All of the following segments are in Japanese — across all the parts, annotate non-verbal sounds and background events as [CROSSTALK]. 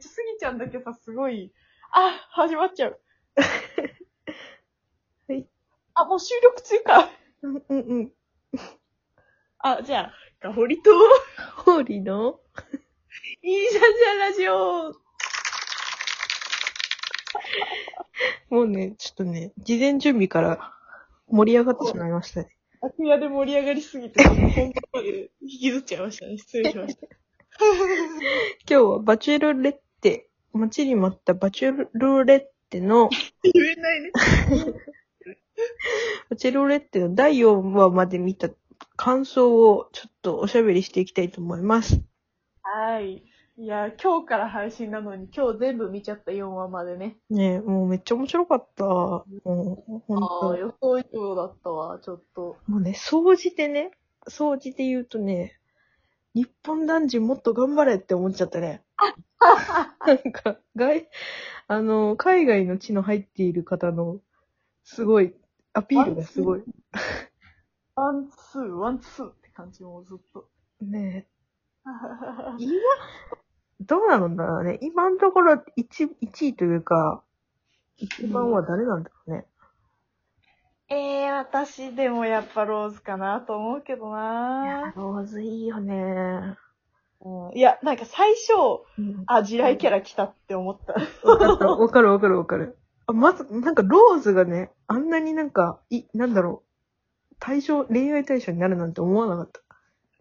ちゃすぎちゃんだけさ、すごい、あ、始まっちゃう。[LAUGHS] はい。あ、もう収録中か。うんうんうん。あ、じゃあ、かほりと、ホーリーのいいじゃんじゃんラジオ。もうね、ちょっとね、事前準備から盛り上がってしまいましたね。楽屋で盛り上がりすぎて、本番まで引きずっちゃいましたね。失礼しました。[LAUGHS] 今日はバチェロレッテ、待ちに待ったバチェロレッテの、言えないね。[LAUGHS] バチェロレッテの第4話まで見た感想をちょっとおしゃべりしていきたいと思います。はい。いや、今日から配信なのに、今日全部見ちゃった4話までね。ねえ、もうめっちゃ面白かった。もう、ほんああ、と。予想以上だったわ、ちょっと。もうね、掃除でね、掃除で言うとね、日本男児もっと頑張れって思っちゃったね。[LAUGHS] なんか、外、あの、海外の血の入っている方の、すごい、アピールがすごい。ワン、ツー、ワン、ツーって感じもずっと。ねえ、[LAUGHS] 今、どうなのだろうね。今のところ1、1位というか、一番は誰なんだろうね。ええー、私でもやっぱローズかなと思うけどなローズいいよね。うんいや、なんか最初、うんあ、地雷キャラ来たって思った。わかったわかるわかるわかる。あ、まず、なんかローズがね、あんなになんか、い、なんだろう、対象、恋愛対象になるなんて思わなかった。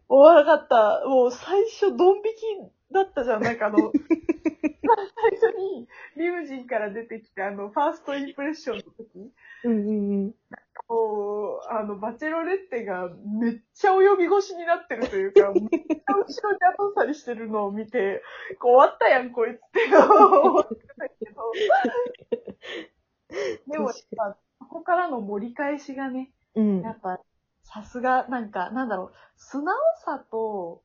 思わなかった。もう最初、ドン引きだったじゃん。なんかあの、[LAUGHS] 最初にリムジンから出てきて、あの、ファーストインプレッションの時、うんうんうん。こう、あの、バチェロレッテがめっちゃ及び腰になってるというか、[LAUGHS] めっちゃ後ろに後去りしてるのを見て、終わったやん、こいつって思ってたけど。[LAUGHS] でもやっぱ、そこからの盛り返しがね、うんや。っぱ、さすが、なんか、なんだろう、素直さと、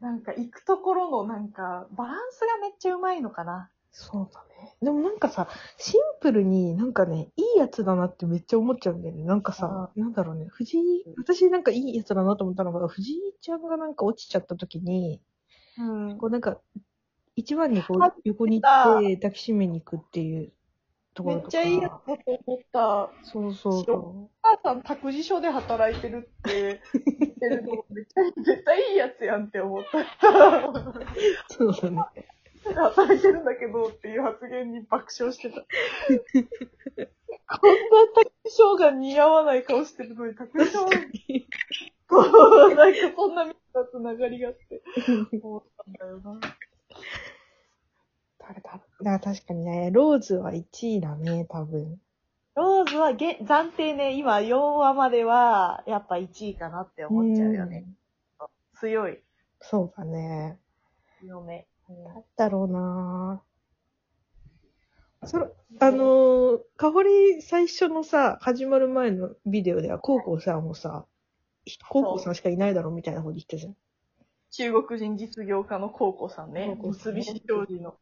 なんか、行くところの、なんか、バランスがめっちゃうまいのかな。そうだね。でもなんかさ、シンプルになんかね、いいやつだなってめっちゃ思っちゃうんだよね。なんかさ、なんだろうね、藤井、私なんかいいやつだなと思ったのが、藤井ちゃんがなんか落ちちゃった時に、うん。こうなんか、一番にこあう横に行って抱きしめに行くっていうところとか。めっちゃいいやつだと思った。そうそうそお母さん託児所で働いてるって言ってるの、[LAUGHS] めっちゃ絶対いいやつやんって思った。う。[LAUGHS] そうだね。働いてるんだけどっていう発言に爆笑してた。こんな託児所が似合わない顔してるのに託児所こう、なんかそんなみたつながりがあって。思ったんだ？よな。誰だ。だ確かにね、ローズは1位だね、多分。ローズはげ暫定ね、今4話まではやっぱ1位かなって思っちゃうよね。強い。そうだね。強め。だったろうなそれ、あのー、かほり最初のさ、始まる前のビデオでは、コウコウさんもさ、コウコウさんしかいないだろうみたいなこと言ってたじゃん。中国人実業家のコウコさんね。三菱商事の、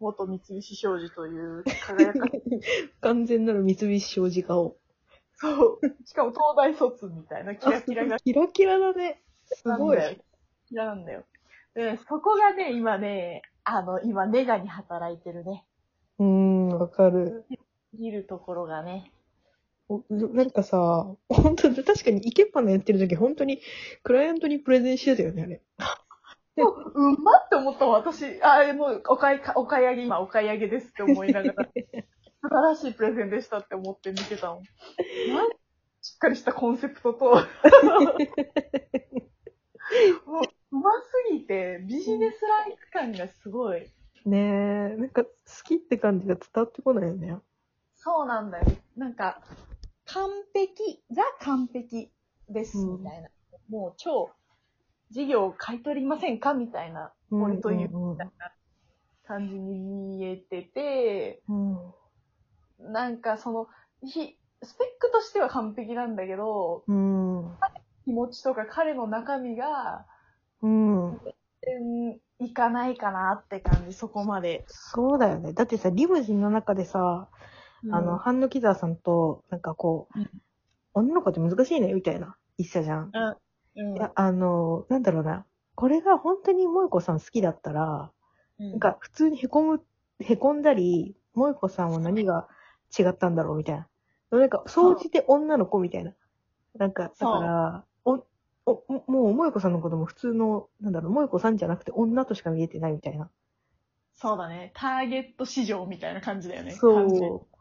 元三菱商事という輝か。[LAUGHS] 完全なる三菱商事家を。そう。しかも東大卒みたいなキラキラが [LAUGHS] キラキラだね。すごい。キラなんだよ。で、そこがね、今ね、あの、今ネガに働いてるね。うーん、わかる。見るところがね。おなんかさ、本当に確かにイケパのやってる時、本当にクライアントにプレゼンしてたよね、あれ。[LAUGHS] でうんまって思ったわ、私。あ、もう、お買いか、お買い上げ、今お買い上げですって思いながら、[LAUGHS] 素晴らしいプレゼンでしたって思って見てたもんしっかりしたコンセプトと、[LAUGHS] もう、うますぎて、ビジネスライク感がすごい。ねえ、なんか好きって感じが伝わってこないよね。そうなんだよ。なんか、完璧、ザ完璧です、うんみたいな。もう超、事業を買い取りませんかみたいな、俺という、うんうんみたいな感じに見えてて、うん。なんかその、ひ、スペックとしては完璧なんだけど、うん。気持ちとか彼の中身が、うん。うん、いかないかなって感じ、そこまで。そうだよね。だってさ、リムジンの中でさ、あの、ハンノキザーさんと、なんかこう、うん女の子って難しいね、みたいな、言ってたじゃん。うん、うんいや、あの、なんだろうな。これが本当に萌子さん好きだったら、ななん、か普通に凹む、凹んだり、萌子さんは何が違ったんだろうみたいな。なんか、総じて女の子みたいな。なんか、だから、お、お、もう萌子さんのことも普通の、なんだろう、萌子さんじゃなくて女としか見えてないみたいな。そうだね。ターゲット市場みたいな感じだよね。そう。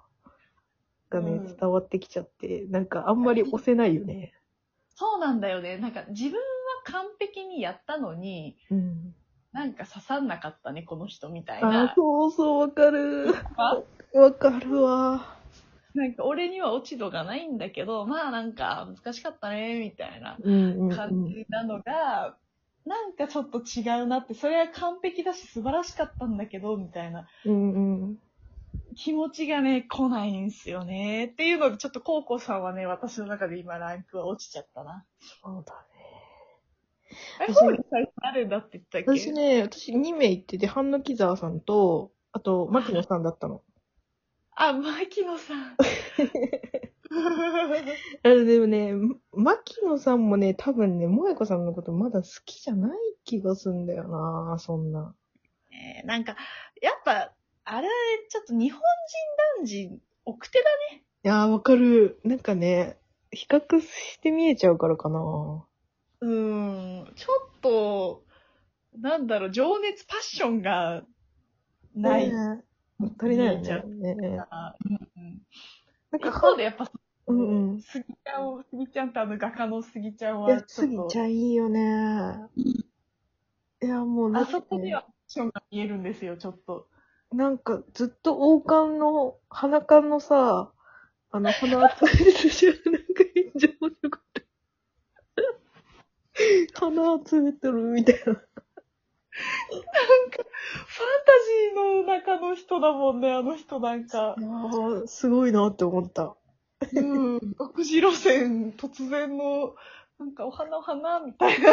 がね、うん伝わってきちゃって、なんかあんまり押せないよね。そうなんだよね。なんか自分は完璧にやったのに、うん。なんか刺さんなかったね、この人みたいあな、。そうそう、わかる。あわかるわ。なんか俺には落ち度がないんだけど、まあなんか難しかったね、みたいな感じなのが、なんかちょっと違うなって、それは完璧だし素晴らしかったんだけど、みたいなうんうん。気持ちがね、来ないんすよね。っていうので、ちょっとコウコさんはね、私の中で今ランクは落ちちゃったな。そうだね。え、私ホール最初誰だって言ったっけ？私ね、私2名行ってて、半野木沢さんと、あと、牧野さんだったの。あ、牧野さん。[LAUGHS] あれでもね、牧野さんもね、多分ね、萌子さんのことまだ好きじゃない気がすんだよなそんな。えーなんか、やっぱ、あれ、ちょっと日本人男児、奥手だね。いやー、わかる。なんかね、比較して見えちゃうからかなうーん、ちょっと、なんだろう、情熱、パッションがない。ね足りない見えちゃよね。ねあうんうん一なんか、方でやっぱ、うんうん。スギちゃんを、スギちゃんとあの画家のスギちゃんいやは、、すぎちゃんいいよね。いや、もうなんあかそこにはションが見えるんですよ、ちょっと。なんか、ずっと王冠の、鼻冠のさ、あの、鼻当たりでしょ、なんか炎上のこと。鼻集めてるみたいな。ファンタジーの中の人だもんね、あの人なんかい。やーすごいなって思った。うん。独自路線、突然の、なんかお花お花みたいな。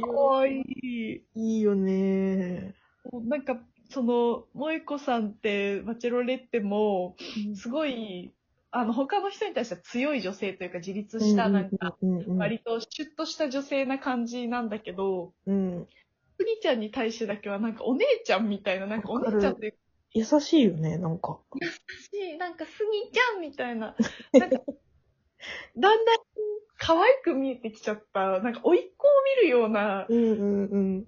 かわいい。いいよねなんか、その、萌子さんって、バチェロレッテも、すごい、あの、他の人に対しては強い女性というか、自立した、なんか、、うんうん割とシュッとした女性な感じなんだけど、うん。スギちゃんに対してだけは、なんかお姉ちゃんみたいな、なんかお姉ちゃんっていう優しいよね、なんか。し、なんかスギちゃんみたいな、なんか、[LAUGHS] だんだん可愛く見えてきちゃった、なんか、甥っ子を見るようなうんうんうん。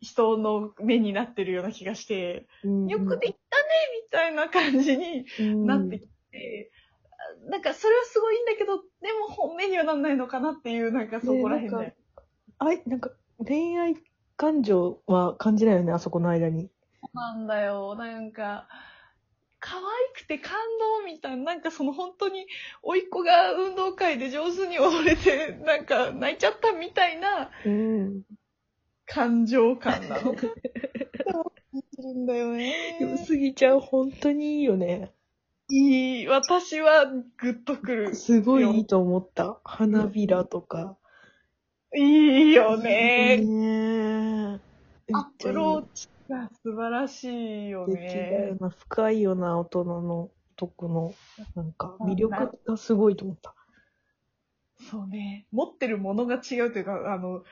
人の目になってるような気がして、うん。よくできたねみたいな感じになってきて、なんかそれはすごいいいんだけど、でも本命にはなんないのかなっていう、なんかそこら辺で。ねあい、なんか、恋愛感情は感じないよね、あそこの間に。なんだよ、なんか、可愛くて感動みたいな、なんかその本当に、甥っ子が運動会で上手に踊れて、なんか泣いちゃったみたいなうん。感情感なのか。感じるんだよね。でもスギちゃん本当にいいよね。いい、私はグッとくる。すごいいいと思った。花びらとか。いいよね。ねアプローチが素晴らしいよ素敵だよね。な。深いよな、大人の男の、なんか、魅力がすごいと思った。そうね。持ってるものが違うというか、あの、考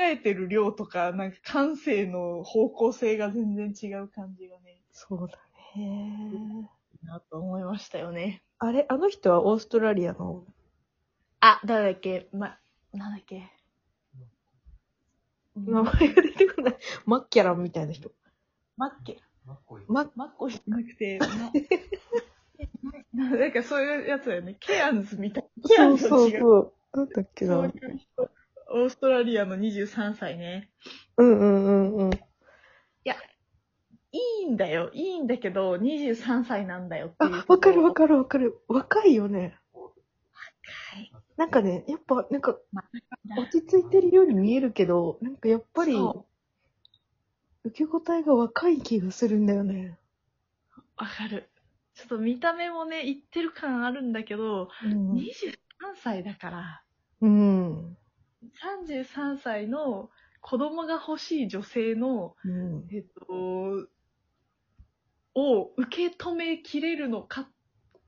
えてる量とか、なんか感性の方向性が全然違う感じがね、そうだね。なと思いましたよね。あれ、あの人はオーストラリアの、あ、誰だっけ？ま、なんだっけ？名前が出てこない。マッキャランみたいな人。マッケ。ママッコじゃなくて、[LAUGHS] ななんかそういうやつだよね。ケアンズみたいな。ケアンズそうそう。そう。なんだっけな。そういう人。オーストラリアの23歳ね。うんうんうんうん。いいんだよ。いいんだけど、23歳なんだよっていうあ、わかるわる。かるわかる。若いよね。はい。なんかね、やっぱ、なんか、ま落ち着いてるように見えるけど、なんかやっぱり、そ受け答えが若い気がするんだよね。わかる。ちょっと見た目もね、言ってる感あるんだけど、うん。23歳だから、うん。33歳の子供が欲しい女性の、うん。えっと、を受け止めきれるのかっ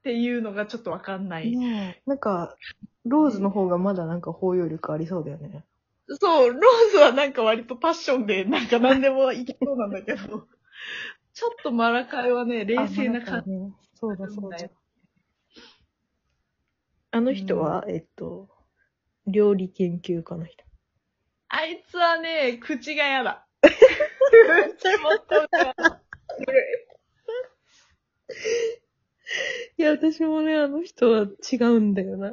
ていうのがちょっとわかんない。ねえなんか、ローズの方がまだなんか包容力ありそうだよね。そう、ローズはなんか割とパッションで、なんか何でもいきそうなんだけど、[LAUGHS] ちょっとマラカイはね、冷静な感じ。じ。そうだそうだ。あの人は、えっと、料理研究家の人。あいつはね、口が嫌だ。[LAUGHS] 口元が。いや、私もね、あの人は違うんだよな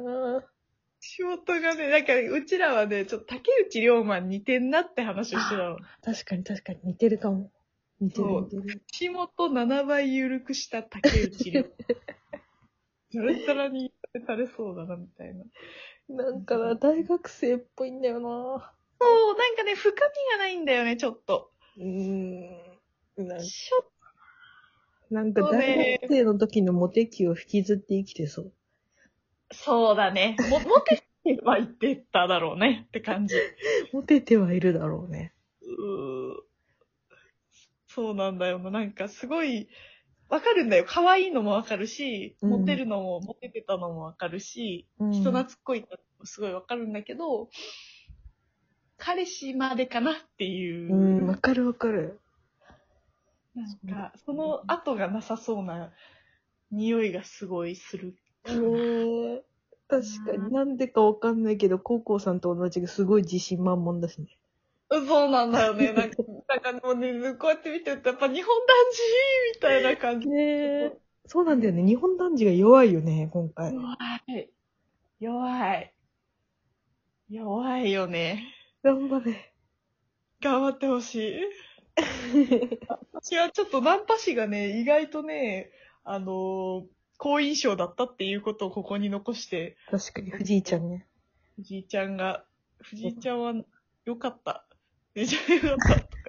仕事がね、なんか、うちらはね、ちょっと竹内涼真に似てんなって話をしてたの。確かに確かに似てるかも。似てるそう似てる。口元7倍緩くした竹内涼真。ザラザラにされそうだな、みたいな。なんかな、大学生っぽいんだよなそう、なんかね、深みがないんだよね、ちょっと。うーん。なんちょっなんか大学生の時のモテ期を引きずって生きてそう。と、そうだね。も、モテては言ってただろうね、って感じ。モテてはいるだろうね。うーそうなんだよな。なんかすごい、わかるんだよ。可愛いのもわかるし、うんモテるのも、モテてたのもわかるし、うん人懐っこいのもすごいわかるんだけど、彼氏までかなっていう。うん、わかるわかる。なんか、その後がなさそうな匂いがすごいする。ねえ。確かになんでかわかんないけど、高校さんと同じですごい自信満々だしね。そうなんだよね。なんか、なんかもうね、こうやって見てると、やっぱ日本男児みたいな感じ。ねえ。そうなんだよね。日本男児が弱いよね、今回。弱い。弱い。弱いよね。頑張れ。頑張ってほしい。[LAUGHS] 私はちょっとナンパ師がね、意外とね、あのー好印象だったっていうことをここに残して、確かに、藤井ちゃんね。藤井ちゃんが、藤井ちゃんは良かった。めちゃ良かった。